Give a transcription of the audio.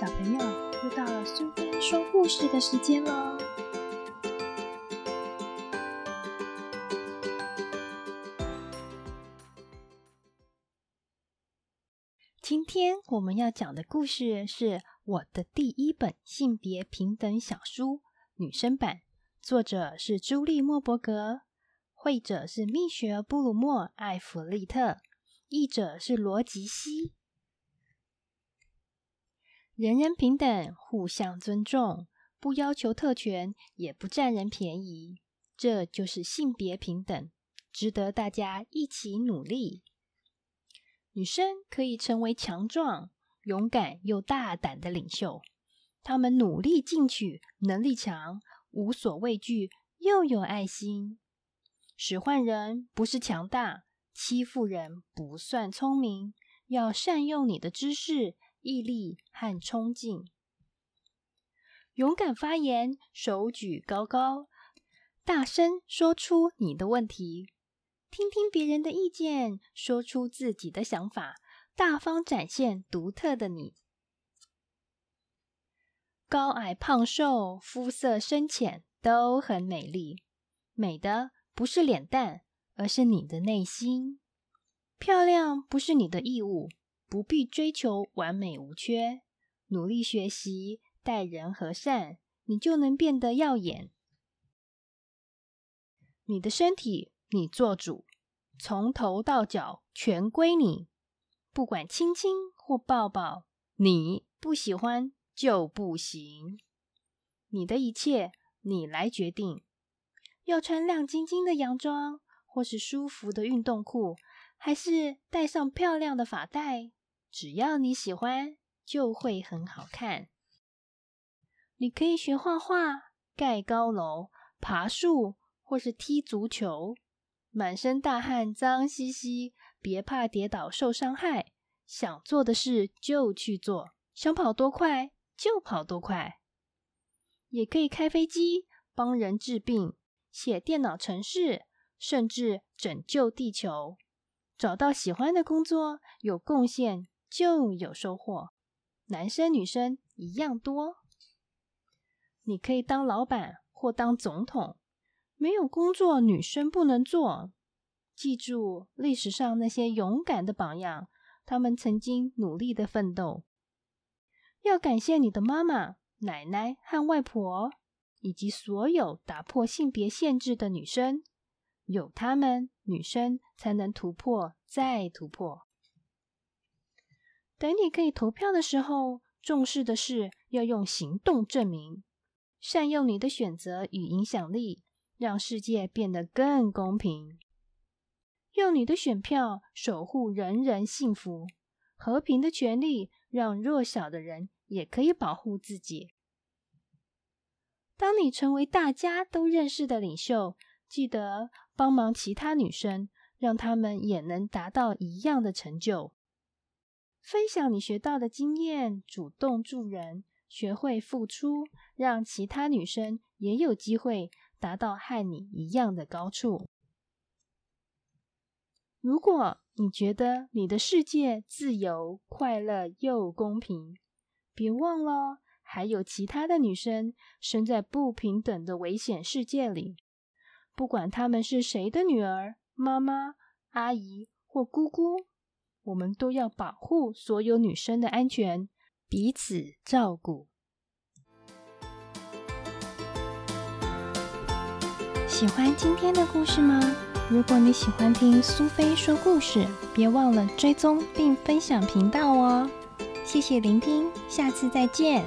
小朋友，又到了苏菲说故事的时间喽！今天我们要讲的故事是我的第一本性别平等小书——女生版，作者是朱莉·莫伯格，绘者是蜜雪·布鲁莫·艾弗利特，译者是罗吉西。人人平等，互相尊重，不要求特权，也不占人便宜，这就是性别平等，值得大家一起努力。女生可以成为强壮、勇敢又大胆的领袖，她们努力进取，能力强，无所畏惧，又有爱心。使唤人不是强大，欺负人不算聪明，要善用你的知识。毅力和冲劲，勇敢发言，手举高高，大声说出你的问题，听听别人的意见，说出自己的想法，大方展现独特的你。高矮胖瘦，肤色深浅都很美丽，美的不是脸蛋，而是你的内心。漂亮不是你的义务。不必追求完美无缺，努力学习，待人和善，你就能变得耀眼。你的身体你做主，从头到脚全归你，不管亲亲或抱抱，你不喜欢就不行。你的一切你来决定，要穿亮晶晶的洋装，或是舒服的运动裤，还是戴上漂亮的发带。只要你喜欢，就会很好看。你可以学画画、盖高楼、爬树，或是踢足球。满身大汗、脏兮兮，别怕跌倒受伤害。想做的事就去做，想跑多快就跑多快。也可以开飞机、帮人治病、写电脑程式，甚至拯救地球。找到喜欢的工作，有贡献。就有收获，男生女生一样多。你可以当老板或当总统，没有工作女生不能做。记住历史上那些勇敢的榜样，他们曾经努力的奋斗。要感谢你的妈妈、奶奶和外婆，以及所有打破性别限制的女生，有他们，女生才能突破再突破。等你可以投票的时候，重视的是要用行动证明，善用你的选择与影响力，让世界变得更公平。用你的选票守护人人幸福、和平的权利，让弱小的人也可以保护自己。当你成为大家都认识的领袖，记得帮忙其他女生，让她们也能达到一样的成就。分享你学到的经验，主动助人，学会付出，让其他女生也有机会达到和你一样的高处。如果你觉得你的世界自由、快乐又公平，别忘了还有其他的女生生在不平等的危险世界里。不管她们是谁的女儿、妈妈、阿姨或姑姑。我们都要保护所有女生的安全，彼此照顾。喜欢今天的故事吗？如果你喜欢听苏菲说故事，别忘了追踪并分享频道哦。谢谢聆听，下次再见。